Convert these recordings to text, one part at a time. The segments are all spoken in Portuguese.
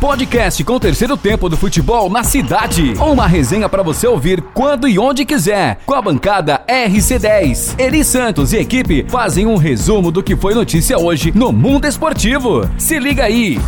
Podcast com o terceiro tempo do futebol na cidade. Uma resenha para você ouvir quando e onde quiser. Com a bancada RC10. Eri Santos e equipe fazem um resumo do que foi notícia hoje no mundo esportivo. Se liga aí.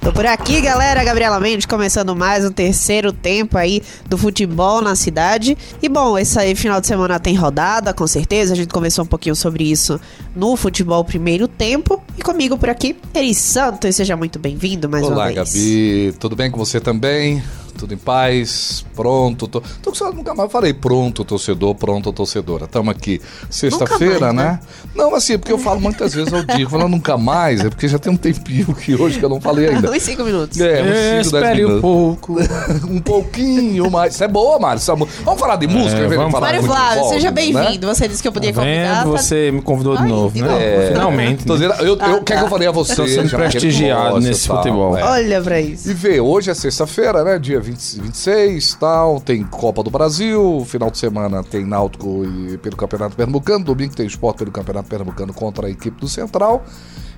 Tô por aqui, galera. Gabriela Mendes começando mais um terceiro tempo aí do futebol na cidade. E bom, esse aí final de semana tem rodada, com certeza. A gente conversou um pouquinho sobre isso no futebol primeiro tempo. E comigo por aqui, Eri Santos. Seja muito bem-vindo mais Olá, uma vez. Olá, Gabi. Tudo bem com você também? Tudo em paz, pronto. Tô, tô, tô, nunca mais falei pronto, torcedor, pronto, torcedora. Estamos aqui sexta-feira, né? né? Não, assim, porque eu falo muitas vezes ao dia. Falando nunca mais, é porque já tem um tempinho que hoje que eu não falei ainda. uns cinco minutos. É, uns é, cinco, dez minutos. um pouco. um pouquinho mais. Isso é boa, Mário. É vamos falar de música? É, vamos falar Mário Flávio, seja bem-vindo. Né? Você disse que eu podia tá convidar. Vendo? Você me convidou de Ai, novo, né? É, Finalmente. Tô dizendo, eu, ah, eu, tá. que eu falei a você? Estou sendo prestigiado nesse futebol. É. Olha pra isso. E vê, hoje é sexta-feira, né? Dia 20, 26 tal, tem Copa do Brasil, final de semana tem Náutico e pelo Campeonato Pernambucano, domingo tem esporte pelo Campeonato Pernambucano contra a equipe do Central.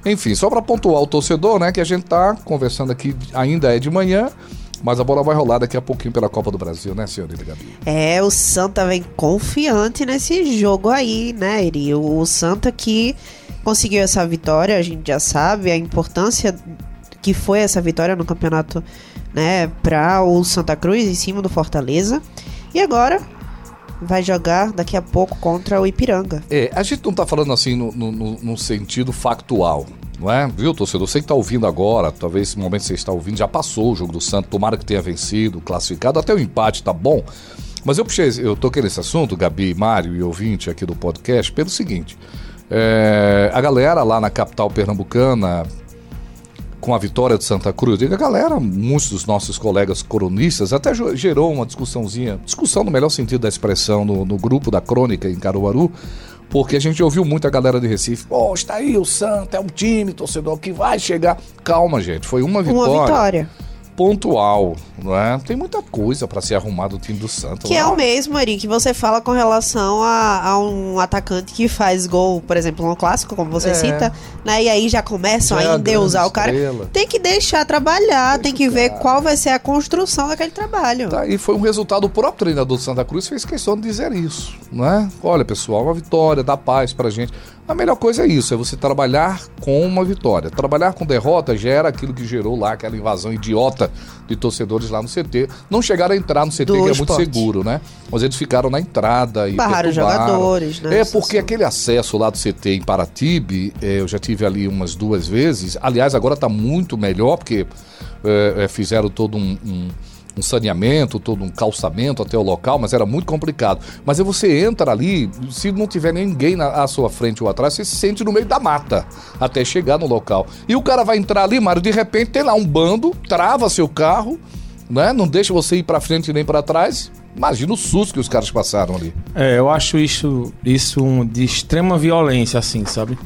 Enfim, só para pontuar o torcedor, né, que a gente tá conversando aqui, ainda é de manhã, mas a bola vai rolar daqui a pouquinho pela Copa do Brasil, né, senhorita Gabi? É, o Santa vem confiante nesse jogo aí, né, Eri? O Santa que conseguiu essa vitória, a gente já sabe a importância que foi essa vitória no campeonato né, para o Santa Cruz em cima do Fortaleza. E agora vai jogar daqui a pouco contra o Ipiranga. É, a gente não tá falando assim no, no, no sentido factual, não é? Viu, torcedor? Você que tá ouvindo agora, talvez esse momento que você está ouvindo, já passou o jogo do Santos, tomara que tenha vencido, classificado, até o empate tá bom. Mas eu puxei, eu toquei nesse assunto, Gabi, Mário e ouvinte aqui do podcast, pelo seguinte. É, a galera lá na capital pernambucana, com a vitória de Santa Cruz. Diga, galera, muitos dos nossos colegas coronistas até gerou uma discussãozinha, discussão no melhor sentido da expressão, no, no grupo da crônica em Caruaru, porque a gente ouviu muito a galera de Recife, pô, está aí o Santa, é um time, torcedor, que vai chegar. Calma, gente, foi uma vitória. Uma vitória pontual, não é? Tem muita coisa para se arrumar do time do Santos. Que é o mesmo, Ari, que você fala com relação a, a, um atacante que faz gol, por exemplo, no clássico, como você é. cita, né? E aí já começam já a endeusar o cara. Tem que deixar trabalhar, Deixa tem que ver qual vai ser a construção daquele trabalho. Tá, e foi um resultado, o próprio treinador do Santa Cruz fez questão de dizer isso, não é? Olha, pessoal, uma vitória, dá paz pra gente. A melhor coisa é isso, é você trabalhar com uma vitória. Trabalhar com derrota gera aquilo que gerou lá, aquela invasão idiota de torcedores lá no CT. Não chegaram a entrar no CT, Do que é muito seguro, né? Mas eles ficaram na entrada e Barraram jogadores, né? É, porque aquele acesso lá do CT em Paratibe, é, eu já tive ali umas duas vezes. Aliás, agora está muito melhor, porque é, é, fizeram todo um, um um saneamento, todo um calçamento até o local, mas era muito complicado. Mas aí você entra ali, se não tiver ninguém na, à sua frente ou atrás, você se sente no meio da mata até chegar no local. E o cara vai entrar ali, Mário, de repente tem lá um bando, trava seu carro, né? Não deixa você ir para frente nem para trás. Imagina o susto que os caras passaram ali. É, eu acho isso, isso de extrema violência, assim, sabe?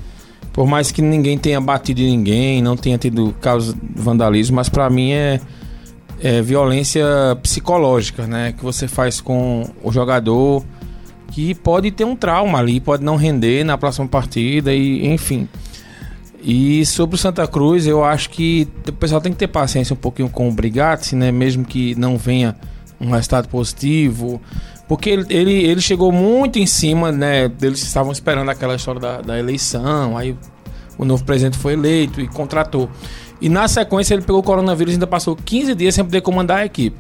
Por mais que ninguém tenha batido em ninguém, não tenha tido causa de vandalismo, mas para mim é é, violência psicológica, né? Que você faz com o jogador que pode ter um trauma ali, pode não render na próxima partida e enfim. E sobre o Santa Cruz, eu acho que o pessoal tem que ter paciência um pouquinho com o Brigatti, né? Mesmo que não venha um resultado positivo. Porque ele, ele, ele chegou muito em cima, né? Eles estavam esperando aquela história da, da eleição. Aí o novo presidente foi eleito e contratou. E na sequência ele pegou o coronavírus e ainda passou 15 dias sem poder comandar a equipe.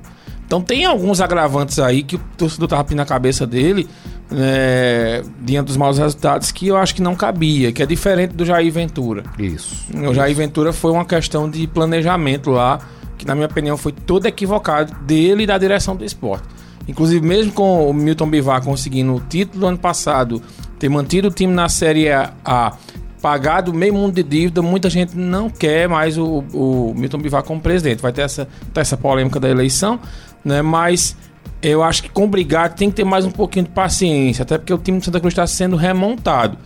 Então tem alguns agravantes aí que o torcedor tava pedindo na cabeça dele, é, diante dos maus resultados, que eu acho que não cabia, que é diferente do Jair Ventura. Isso. O Jair Ventura foi uma questão de planejamento lá, que na minha opinião foi todo equivocado dele e da direção do esporte. Inclusive, mesmo com o Milton Bivar conseguindo o título do ano passado, ter mantido o time na Série A pagado meio mundo de dívida, muita gente não quer mais o, o Milton Bivar como presidente. Vai ter essa, ter essa polêmica da eleição, né? Mas eu acho que com o Brigatti tem que ter mais um pouquinho de paciência, até porque o time do Santa Cruz está sendo remontado.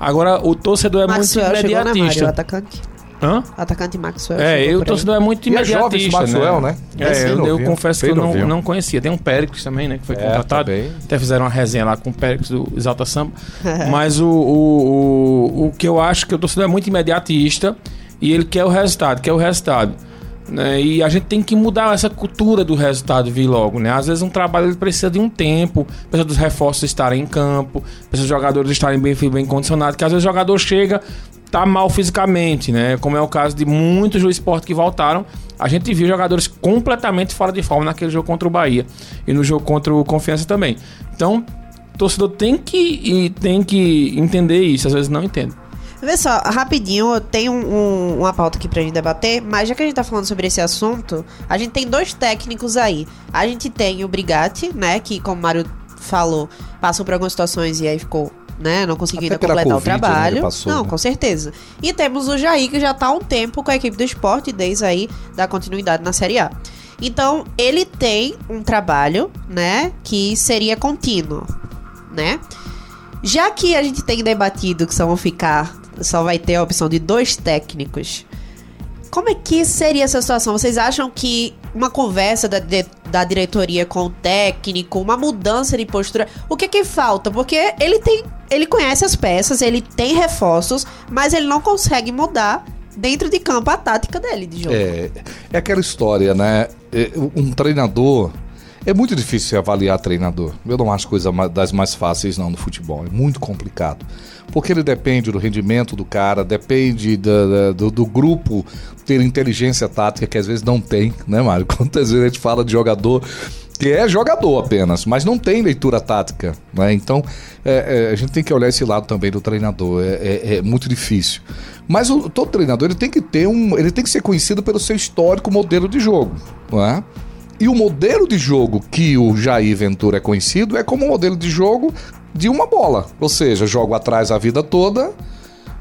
Agora, o torcedor é Maxwell muito imediatista. Atacante. Hã? Atacante Maxwell. É, eu, o torcedor é muito imediatista. E é Maxwell, né? né? É, eu, eu confesso que eu não, não conhecia. Tem um Péricles também, né? Que foi é, contratado. Também. Até fizeram uma resenha lá com o Péricles do Exalta Samba. Mas o, o, o, o que eu acho que o torcedor é muito imediatista E ele quer o resultado, quer o resultado. Né? E a gente tem que mudar essa cultura do resultado vir logo, né? Às vezes um trabalho ele precisa de um tempo, precisa dos reforços estarem em campo, precisa dos jogadores estarem bem, bem condicionados, que às vezes o jogador chega, tá mal fisicamente, né? Como é o caso de muitos do esporte que voltaram. A gente viu jogadores completamente fora de forma naquele jogo contra o Bahia e no jogo contra o Confiança também. Então, torcedor tem que, tem que entender isso, às vezes não entende. Vê só, rapidinho, eu tenho um, uma pauta aqui pra gente debater, mas já que a gente tá falando sobre esse assunto, a gente tem dois técnicos aí. A gente tem o Brigatti, né, que como o Mário falou, passou por algumas situações e aí ficou né? Não conseguiu ainda completar COVID, o trabalho. Né, passou, não, né? com certeza. E temos o Jair, que já tá há um tempo com a equipe do esporte, desde aí da continuidade na Série A. Então, ele tem um trabalho, né, que seria contínuo, né? Já que a gente tem debatido que só vão ficar, só vai ter a opção de dois técnicos, como é que seria essa situação? Vocês acham que uma conversa da, de, da diretoria com o técnico, uma mudança de postura, o que que falta? Porque ele tem, ele conhece as peças, ele tem reforços, mas ele não consegue mudar dentro de campo a tática dele de jogo. É, é aquela história, né? É, um treinador é muito difícil avaliar treinador. Eu não acho coisa das mais fáceis não no futebol. É muito complicado. Porque ele depende do rendimento do cara, depende do, do, do grupo ter inteligência tática que às vezes não tem, né, Mário? Quantas vezes a gente fala de jogador que é jogador apenas, mas não tem leitura tática. Né? Então, é, é, a gente tem que olhar esse lado também do treinador. É, é, é muito difícil. Mas o, todo treinador ele tem que ter um. Ele tem que ser conhecido pelo seu histórico modelo de jogo. Não é? E o modelo de jogo que o Jair Ventura é conhecido é como um modelo de jogo de uma bola. Ou seja, jogo atrás a vida toda,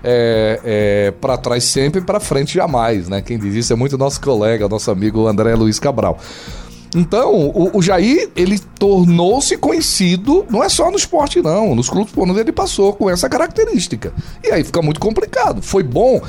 é, é, para trás sempre, para frente jamais, né? Quem diz isso é muito nosso colega, nosso amigo André Luiz Cabral. Então, o, o Jair, ele tornou-se conhecido, não é só no esporte, não, nos clubes por onde ele passou com essa característica. E aí fica muito complicado. Foi bom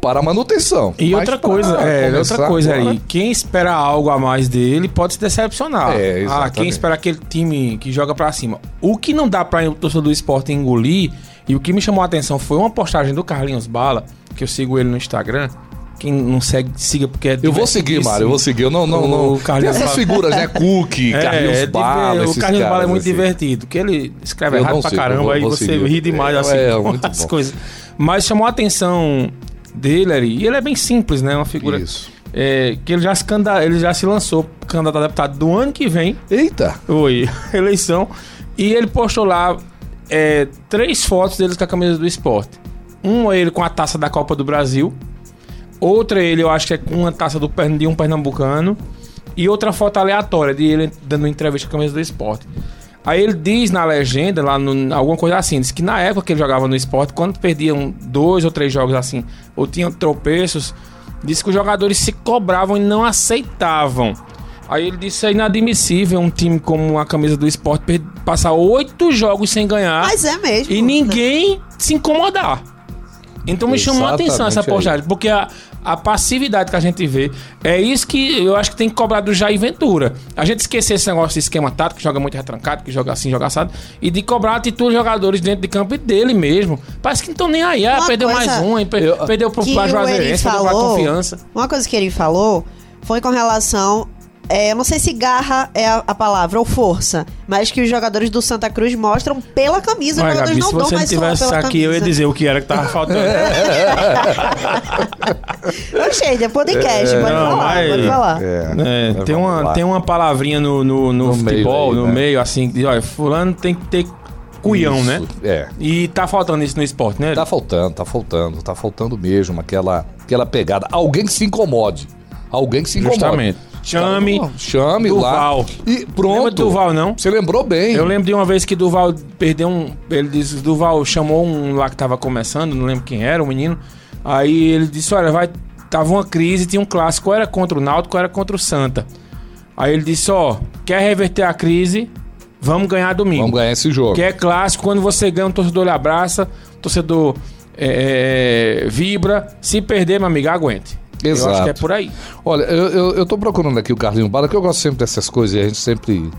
para a manutenção. E outra coisa, é, outra coisa agora... aí, quem espera algo a mais dele pode se decepcionar. É, ah, quem espera aquele time que joga para cima. O que não dá para o torcedor do esporte engolir, e o que me chamou a atenção foi uma postagem do Carlinhos Bala, que eu sigo ele no Instagram, quem não segue, siga porque é Eu vou seguir, Mário, eu vou seguir. Eu não, não, não. O Carlinhos Tem essas figuras, né? Cook, é, Carlinhos é, Bala. O Carlinhos Bala é muito assim. divertido, que ele escreve errado pra caramba, aí você seguir. ri demais é, assim, é, as coisas. Mas chamou a atenção dele ali. E ele é bem simples, né? Uma figura. Isso. É, que ele já, se canda, ele já se lançou candidato a deputado do ano que vem. Eita! Oi, eleição. E ele postou lá é, três fotos deles com a camisa do esporte. Uma ele com a taça da Copa do Brasil. Outra ele, eu acho que é com uma taça do, de um pernambucano. E outra foto aleatória de ele dando entrevista com a camisa do esporte. Aí ele diz na legenda, lá no, alguma coisa assim, diz que na época que ele jogava no esporte, quando perdiam dois ou três jogos assim, ou tinham tropeços, disse que os jogadores se cobravam e não aceitavam. Aí ele disse que é inadmissível um time como a camisa do esporte passar oito jogos sem ganhar. Mas é mesmo. E ninguém se incomodar. Então me chamou a atenção essa postagem, porque a, a passividade que a gente vê. É isso que eu acho que tem que cobrar do Jair Ventura. A gente esquecer esse negócio de esquema tático, que joga muito retrancado, que joga assim, joga assado, e de cobrar a atitude dos jogadores dentro de campo e dele mesmo. Parece que não estão nem aí. Ah, perdeu mais um, per, perdeu pro Juazeirense, perdeu pra confiança. Uma coisa que ele falou foi com relação é, eu não sei se garra é a, a, palavra ou força, mas que os jogadores do Santa Cruz mostram pela camisa. Ué, os jogadores Gabi, não se você não tivesse aqui, camisa. eu ia dizer o que era que tava faltando. Oxê, é podcast, é, pode não, falar, mas, pode falar. É, é, tem, uma, tem uma palavrinha no, no, no, no futebol, meio aí, no né? meio, assim, que olha, fulano tem que ter cuião, né? isso, né? É. E tá faltando isso no esporte, né? Tá faltando, tá faltando, tá faltando mesmo aquela, aquela pegada. Alguém que se incomode. Alguém que se incomode. Justamente. Chame. Chame Duval. lá. E pronto. Lembra de Duval, não? Você lembrou bem. Eu lembro de uma vez que Duval perdeu um. Ele disse: Duval chamou um lá que tava começando, não lembro quem era, o um menino. Aí ele disse: Olha, vai. Tava uma crise, tinha um clássico, ou era contra o Náutico, ou era contra o Santa. Aí ele disse: Ó, quer reverter a crise? Vamos ganhar domingo. Vamos ganhar esse jogo. Que é clássico, quando você ganha, o torcedor lhe abraça, o torcedor é, vibra. Se perder, meu amigo, aguente. Eu acho Exato. que é por aí. Olha, eu, eu, eu tô procurando aqui o Carlinhos Bala, que eu gosto sempre dessas coisas e a gente sempre.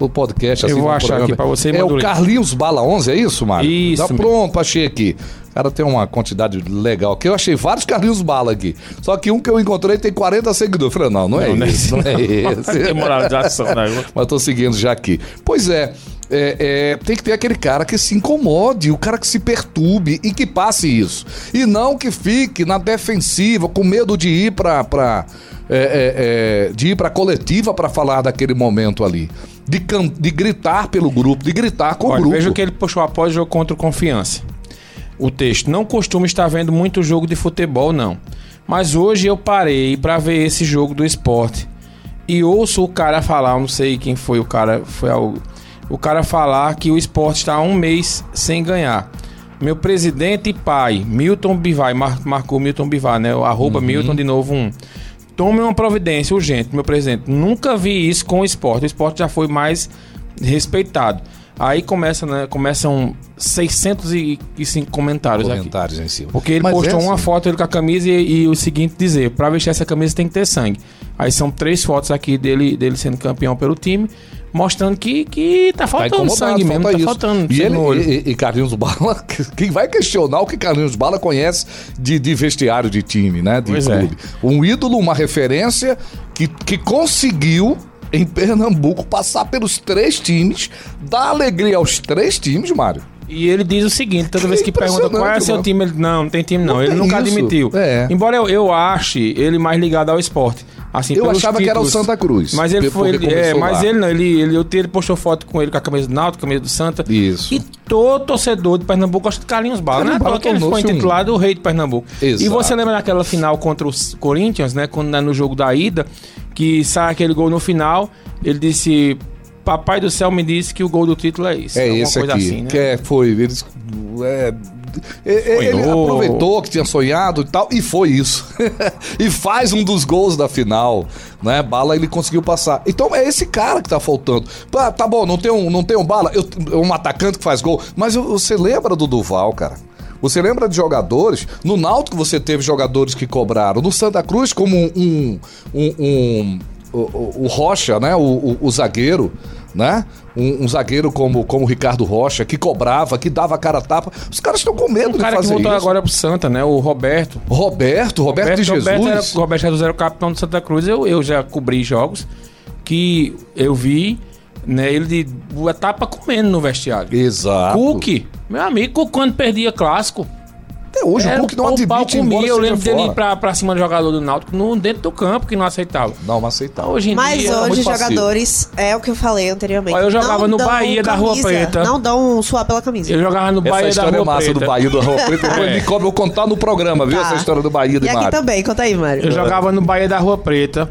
O podcast, Eu assim, vou no achar programa. aqui pra você É o. Carlinhos Bala 11, é isso, Mário? Isso Tá pronto, achei aqui. O cara tem uma quantidade legal aqui. Eu achei vários Carlinhos Bala aqui. Só que um que eu encontrei tem 40 seguidores. Eu falei, não, não é Não, não é esse. Não é esse. Tem moralização, né? Mas tô seguindo já aqui. Pois é, é, é, tem que ter aquele cara que se incomode, o cara que se perturbe e que passe isso. E não que fique na defensiva, com medo de ir pra. pra é, é, é, de ir pra coletiva pra falar daquele momento ali. De, can- de gritar pelo grupo, de gritar com o Olha, grupo. veja o que ele puxou após o jogo contra o Confiança. O texto. Não costumo estar vendo muito jogo de futebol, não. Mas hoje eu parei pra ver esse jogo do esporte. E ouço o cara falar, não sei quem foi o cara, foi o, o cara falar que o esporte está um mês sem ganhar. Meu presidente e pai, Milton Bivar, mar- marcou Milton Bivar, né? O arroba Milton de novo um. Tome uma providência urgente, meu presidente. Nunca vi isso com o esporte. O esporte já foi mais respeitado. Aí começa, né, começam 605 comentários, aqui. comentários em cima. Porque ele Mas postou é uma assim. foto ele com a camisa e, e o seguinte dizer, pra vestir essa camisa tem que ter sangue. Aí são três fotos aqui dele, dele sendo campeão pelo time, mostrando que, que tá Tá faltando incomodado, sangue mesmo, falta tá isso. faltando E, ele, e, e Carlinhos Bala, quem vai questionar o que Carlinhos Bala conhece de, de vestiário de time, né? De Pois é. clube. Um ídolo, uma referência que, que conseguiu em Pernambuco passar pelos três times, dar alegria aos três times, Mário. E ele diz o seguinte, toda vez que pergunta qual é seu time, ele, não, não tem time não, Não ele nunca isso. admitiu. É. Embora eu, eu ache ele mais ligado ao esporte. Assim, Eu achava que era o títulos. Santa Cruz. Mas ele foi, ele, é, mas ele não, ele, ele, eu- ele postou foto com ele com a camisa do Náutico, camisa do Santa. Isso. E todo torcedor de Pernambuco gosta de Carlinhos Bala, né? Bala Porque ele foi intitulado o rei de Pernambuco. Exato. E você lembra daquela final contra os Corinthians, né? Quando né, no jogo da ida, que sai aquele gol no final, ele disse. Papai do céu me disse que o gol do título é isso. É esse aqui. assim, né? Que é, foi. Eles, é, ele Sonhou. aproveitou que tinha sonhado e tal, e foi isso. e faz um dos gols da final, né? Bala ele conseguiu passar. Então é esse cara que tá faltando. Pá, tá bom, não tem um, não tem um bala, eu, um atacante que faz gol, mas eu- você lembra do Duval, cara? Você lembra de jogadores? No Náutico você teve jogadores que cobraram. No Santa Cruz, como um. um, um- um- o, o- o Rocha, né? O, o- o zagueiro, né? Um, um zagueiro como, como o Ricardo Rocha, que cobrava, que dava cara a tapa. Os caras estão com medo O de cara que fazer voltou isso. agora pro Santa, né? O Roberto. Roberto, Roberto, de Jesus. Roberto, era, o Roberto era o capitão do Santa Cruz. Eu, eu já cobri jogos que eu vi, né? Ele de tapa comendo no vestiário. Exato. Cook, meu amigo, quando perdia clássico. Até hoje era o Cook não o admite comia. Eu lembro dele ir pra, pra cima do jogador do Náutico no, dentro do campo, que não aceitava. Não, mas aceitável. Hoje em Mas dia... hoje os passivo. jogadores, é o que eu falei anteriormente. Olha, eu jogava não no Bahia da Rua camisa, Preta. Não dão um suar pela camisa. Eu jogava no Essa Bahia da Rua é massa Preta. do Bahia do Rua Preta. Depois É. me cobra, eu contar no programa, viu? Tá. Essa história do Bahia de E aqui Mário. também, conta aí, Mário. Eu jogava no Bahia da Rua Preta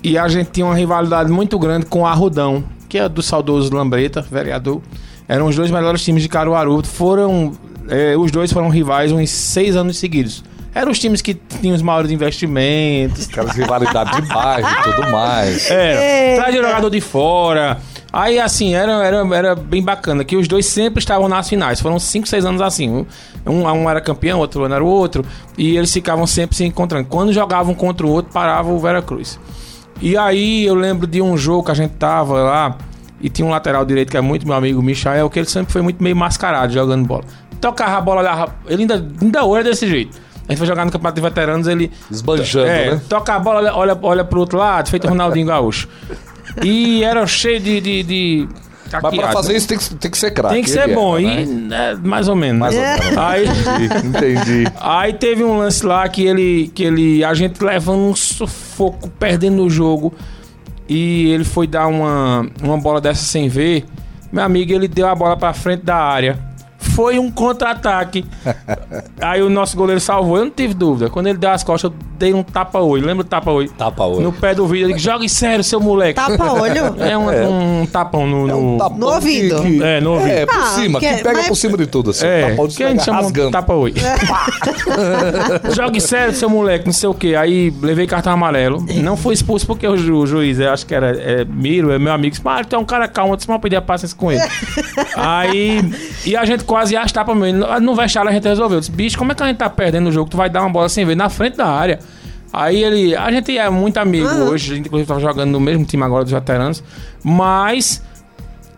e a gente tinha uma rivalidade muito grande com o Arrudão, que é do saudoso Lambreta, vereador. Eram os dois melhores times de Caruaru. Foram. eh, os dois foram rivais uns seis anos seguidos. Eram os times que tinham os maiores investimentos. Aquelas rivalidades de bairro e tudo mais. É, trazia jogador de fora. Aí, assim, era, era, era bem bacana, que os dois sempre estavam nas finais. Foram cinco, seis anos assim. Um, um era campeão, outro ano era o outro. E eles ficavam sempre se encontrando. Quando jogavam contra o outro, parava o Veracruz. E aí eu lembro de um jogo que a gente tava lá e tinha um lateral direito que é muito meu amigo Michael, que ele sempre foi muito meio mascarado jogando bola. Tocava a bola, olhava- ele ainda, ainda hoje é desse jeito. A gente foi jogar no Campeonato de Veteranos, ele. Esbanjando, é, né? Toca a bola, olha, olha, pro outro lado, feito Ronaldinho Gaúcho. E era cheio de. de, de Mas pra fazer isso tem que, tem que ser craque. Tem que ser era, bom, né? e né, mais ou menos. Mais ou né? menos. Aí, Entendi. aí teve um lance lá que ele, que ele. A gente levando um sufoco, perdendo o jogo. E ele foi dar uma, uma bola dessa sem ver. Meu amigo, ele deu a bola pra frente da área. Foi um contra-ataque. Aí o nosso goleiro salvou. Eu não tive dúvida. Quando ele deu as costas, eu dei um tapa-olho. Lembra do tapa-olho? Tapa-olho. No pé do vídeo. Ele disse, jogue sério, seu moleque. Tapa-olho? É, um, um tapão no... É um no- tapão No ouvido. que- que- É, no ouvido. É, por Ah, cima, que que- pega mas- por cima de tudo, assim. É, que a gente chama rasgando. um tapa-oi. Jogue sério, seu moleque, não sei o que. Aí levei cartão amarelo. Não fui expulso porque o, ju- o juiz, eu acho que era é, Miro, é meu amigo, disse, mas tu é um cara calmo, eu disse, mas eu pedi a paciência com ele. Aí, e a gente quase ia arrastar pra mim. No, vestiário a gente resolveu. Eu disse, bicho, como é que a gente tá perdendo o jogo? Tu vai dar uma bola sem ver na frente da área. Aí ele. A gente é muito amigo hoje, a gente inclusive tava jogando no mesmo time agora dos veteranos, mas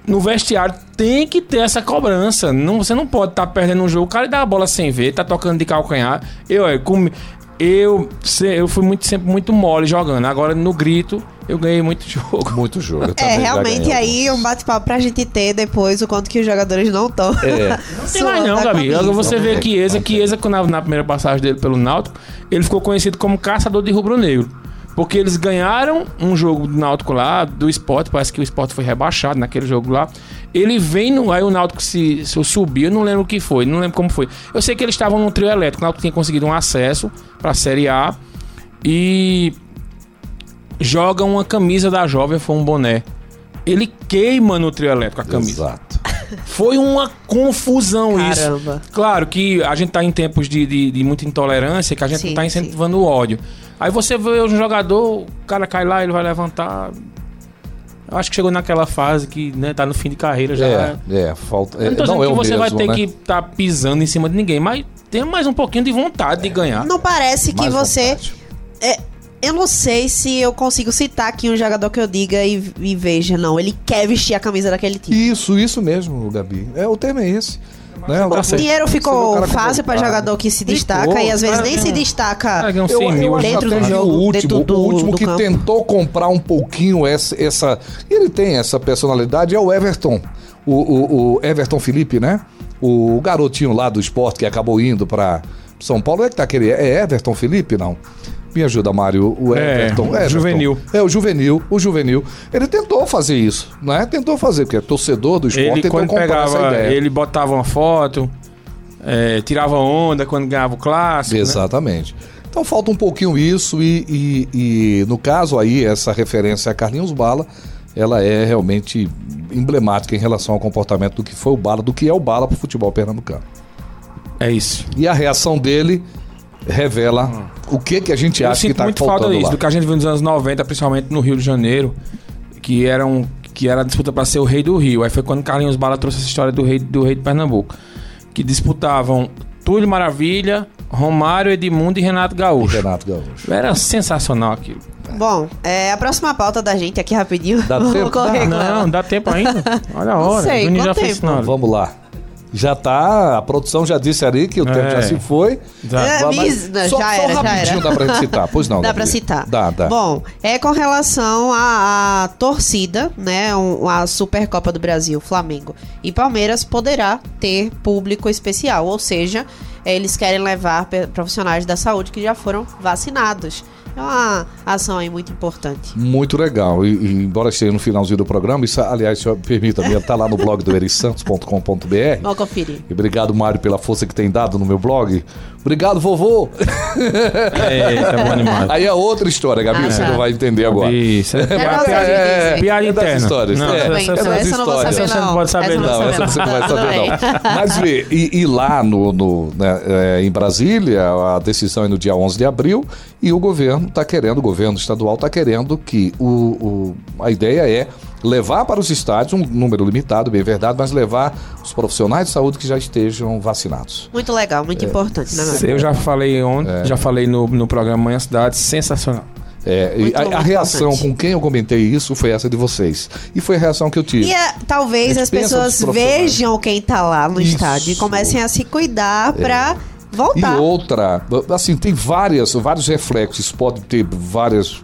no vestiário tem que ter essa cobrança. Não, você não pode estar perdendo um jogo, o cara dá a bola sem ver, tá tocando de calcanhar. Eu, eu, com- eu, se- eu fui muito, sempre muito mole jogando. Agora no grito, eu ganhei muito jogo. Muito jogo. eu É, realmente aí um bate-papo pra gente ter depois o quanto que os jogadores não estão. É. Não tem mais não, Gabi. Agora você vê que Chiesa, Chiesa, na, na primeira passagem dele pelo Náutico, ele ficou conhecido como caçador de rubro-negro. Porque eles ganharam um jogo do Náutico lá, do esporte, parece que o esporte foi rebaixado naquele jogo lá. Ele vem no. Aí o Náutico se, se subiu, eu não lembro o que foi, não lembro como foi. Eu sei que eles estavam num trio elétrico, o Náutico tinha conseguido um acesso pra Série A e joga uma camisa da jovem, foi um boné. Ele queima no trio elétrico a camisa. Exato. Foi uma confusão isso. Caramba. Claro que a gente tá em tempos de, de, de muita intolerância, que a gente Sim, não tá incentivando o ódio. Aí você vê um jogador, o cara cai lá, ele vai levantar. Eu acho que chegou naquela fase que né, tá no fim de carreira já. É, é, falta. Eu É, não tô não dizendo é que o você vai mesmo, ter né? que estar pisando em cima de ninguém, mas tem mais um pouquinho de vontade de ganhar. Não parece que Mais você. vontade. É, eu não sei se eu consigo citar aqui um jogador que eu diga e, e veja, não. Ele quer vestir a camisa daquele time. Isso, isso mesmo, Gabi. É, o tema é esse. Né? Você- certo. Dinheiro o ficou fácil pra convocado. jogador que se Ficou, destaca e às vezes cara, nem se é. destaca. Cara, ganhou Eu, 100 mil. eu dentro do que jogo, o último, do- o último do que campo. tentou comprar um pouquinho essa, essa. Ele tem essa personalidade, é o Everton. O, o- o Everton Felipe, né? O garotinho lá do esporte que acabou indo pra São Paulo. É que tá aquele. É Everton Felipe, não? Me ajuda, Mário. O É, Everton. o Everton. juvenil. É, o juvenil. O juvenil. Ele tentou fazer isso, né? Tentou fazer, porque é torcedor do esporte, Ele tentou quando comprar essa pegava, ideia. ele botava uma foto, é, tirava onda quando ganhava o clássico. né? Exatamente. Então falta um pouquinho isso e, e- e, no caso aí, essa referência a Carlinhos Bala, ela é realmente emblemática em relação ao comportamento do que foi o Bala, do que é o Bala pro futebol pernambucano. É isso. E a reação dele revela o que que a gente Eu acha que sinto tá muito faltando falta disso, lá. do que a gente viu nos anos 90, principalmente no Rio de Janeiro, que era, um, que era a disputa para ser o rei do Rio. Aí foi quando Carlinhos Bala trouxe essa história do rei, do rei de Pernambuco. Que disputavam Túlio Maravilha, Romário, Edmundo e Renato Gaúcho. Renato Gaúcho. Era sensacional aquilo. Bom, é, a próxima pauta da gente aqui rapidinho. Dá tempo? correr com Não, dá tempo ainda. Olha a Não hora. sei, Juninho já quanto fez tempo? sinal. Vamos lá. Já tá, a produção já disse ali que o tempo É. já se foi. Já. É, Mas mis- não, só, já só era, já rapidinho era. dá pra gente citar. Pois não, Dá pra citar. Dá, dá. Bom, é com relação à, à torcida, né? um- a Supercopa do Brasil, Flamengo e Palmeiras poderá ter público especial, ou seja, eles querem levar profissionais da saúde que já foram vacinados. É uma ação aí muito importante. Muito legal. E, e embora esteja no finalzinho do programa, isso, aliás, senhor, permita-me, tá lá no blog do erisantos.com.br. Vamos conferir. E obrigado, Mário, pela força que tem dado no meu blog. Obrigado, vovô. Eita, bom animado. Aí é outra história, Gabi, Ah, você tá. não vai entender agora. Isso. É, É piada, é, é das interna. histórias. Não, É, bem, é então essa não vou saber, Essa você não pode saber, Essa Não, vou essa você não vai saber, não. Mas vê, e, e lá no, no, né, é, em Brasília, a decisão é no dia 11 de abril, e o governo está querendo, o governo estadual está querendo que o, o- a ideia é levar para os estádios um número limitado, bem verdade, mas levar os profissionais de saúde que já estejam vacinados. Muito legal, muito importante, né? Eu já falei ontem, É. já falei no, no programa Manhã Cidade, sensacional. É, e a, a reação importante. com quem eu comentei isso foi essa de vocês. E foi a reação que eu tive. E é, talvez A as pessoas vejam quem tá lá no Isso. É. estádio e comecem a se cuidar pra E voltar. outra, assim, tem várias, vários reflexos, pode ter vários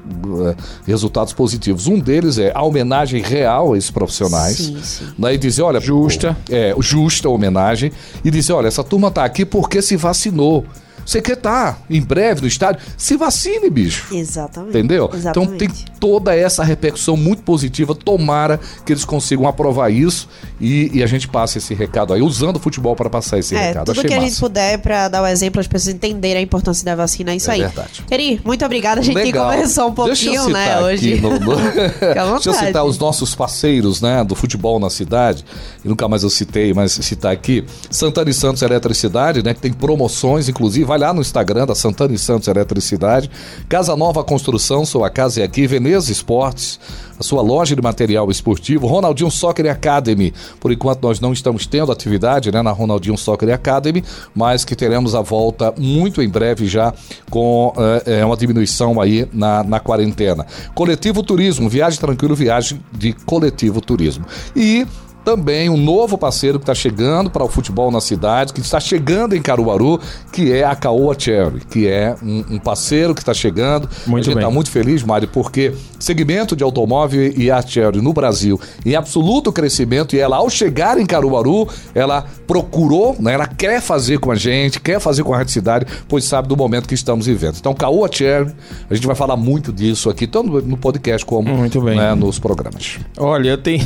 eh, resultados positivos. Um deles é a homenagem real a esses profissionais. Sim, sim. Né, e dizer, olha, Justa. pô, É, justa homenagem. E dizer, olha, essa turma tá aqui porque se vacinou. Você quer estar em breve no estádio? Se vacine, bicho. Exatamente. Entendeu? Exatamente. Então tem toda essa repercussão muito positiva. Tomara que eles consigam aprovar isso e, e a gente passe esse recado aí, usando o futebol para passar esse É, recado. tudo Achei que a massa. gente puder pra dar o exemplo, as pessoas entenderem a importância da vacina, é isso É aí. verdade. Queri, muito obrigada. A gente Legal. conversou um pouquinho, né, hoje. no- Deixa eu citar os nossos parceiros né, do futebol na cidade. E nunca mais eu citei, mas citar aqui. Santana e Santos Eletricidade, né? Que tem promoções, inclusive Vai lá no Instagram da Santana e Santos Eletricidade. Casa Nova Construção, sua casa é aqui. Veneza Esportes, a sua loja de material esportivo. Ronaldinho Soccer Academy. Por enquanto nós não estamos tendo atividade né, na Ronaldinho Soccer Academy, mas que teremos a volta muito em breve já com é, uma diminuição aí na, na quarentena. Coletivo Turismo, viagem tranquilo, viagem de coletivo turismo. E também um novo parceiro que está chegando para o futebol na cidade, que está chegando em Caruaru, que é a Caoa Cherry, que é um, um parceiro que está chegando. Muito a gente está muito feliz, Mário, porque segmento de automóvel e a Cherry no Brasil em absoluto crescimento e ela, ao chegar em Caruaru, ela procurou, né, ela quer fazer com a gente, quer fazer com a Rádio Cidade, pois sabe do momento que estamos vivendo. Então, Caoa Cherry, a gente vai falar muito disso aqui, tanto no podcast como né, nos programas. Olha, eu tenho.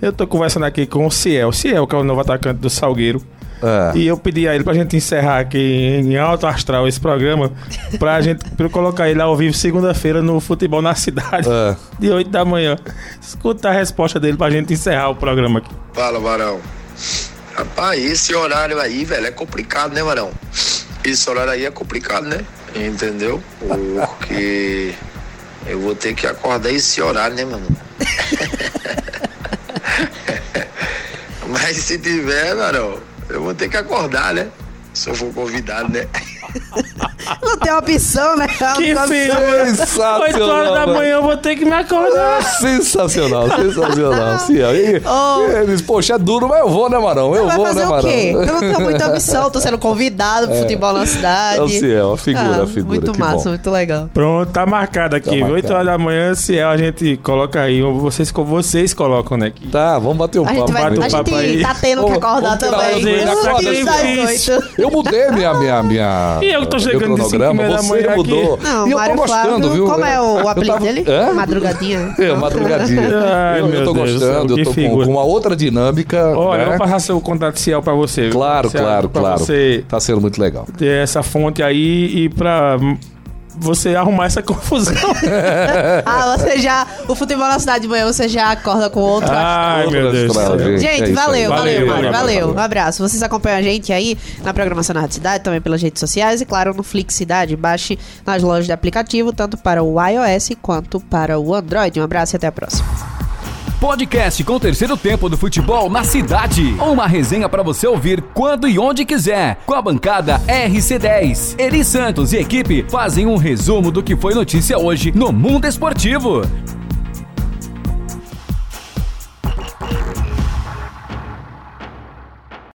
Eu tô conversando aqui com o Ciel. Ciel, que é o novo atacante do Salgueiro. É. E eu pedi a ele pra gente encerrar aqui em alto astral esse programa, pra gente pra eu colocar ele ao vivo segunda-feira no Futebol na Cidade, É. de 8 da manhã. Escuta a resposta dele pra gente encerrar o programa aqui. Fala, Varão. Rapaz, esse horário aí, velho, é complicado, né, Varão? Esse horário aí é complicado, né? Entendeu? Porque eu vou ter que acordar esse horário, né, mano? Mas se tiver, Varão, eu vou ter que acordar, né? Se eu for convidado, né? Não tem opção, né? Que opção. 8 horas da manhã eu vou ter que me acordar. Sensacional, sensacional. Sim, aí, Oh. eles, poxa, é duro, mas eu vou, né, Marão? Eu Vai vou, fazer né, o Marão? quê? Eu não tenho muita opção, tô sendo convidado pro futebol na cidade. É o Ciel, a figura, Ah, a figura. Muito que massa, bom. muito legal. Pronto, tá marcado aqui. Tá marcado. 8 horas da manhã, Ciel, a gente coloca aí. Vocês, vocês colocam, né? que- Tá, vamos bater um A papo. gente, vai, a papo gente aí. tá tendo que acordar também. Eu mudei minha, minha, minha. E eu que tô chegando de cinco e cronograma, meia da Você manhã aqui. mudou. Não, e eu Mário tô gostando, Flávio, viu? como é o Eu apelido tava- dele? Hã? Madrugadinha. É, madrugadinha. Ai, eu, eu tô Deus gostando, eu tô com, figura. com uma outra dinâmica. Olha, eu né? vou passar seu contato Ciel pra você. Claro, claro, pra claro. você Tá sendo muito legal. ter essa fonte aí e pra você arrumar essa confusão. Ah, você já. O futebol na cidade de manhã você já acorda com outro Ai, meu Deus. gente. Gente, É valeu, valeu, Valeu, Mário, valeu, valeu. valeu. Um abraço. Vocês acompanham a gente aí na programação na Rádio Cidade, também pelas redes sociais e, claro, no Flix Cidade. Baixe nas lojas de aplicativo, tanto para o iOS quanto para o Android. Um abraço e até a próxima. Podcast com o terceiro tempo do futebol na cidade. Uma resenha para você ouvir quando e onde quiser. Com a bancada RC10. Eri Santos e equipe fazem um resumo do que foi notícia hoje no mundo esportivo.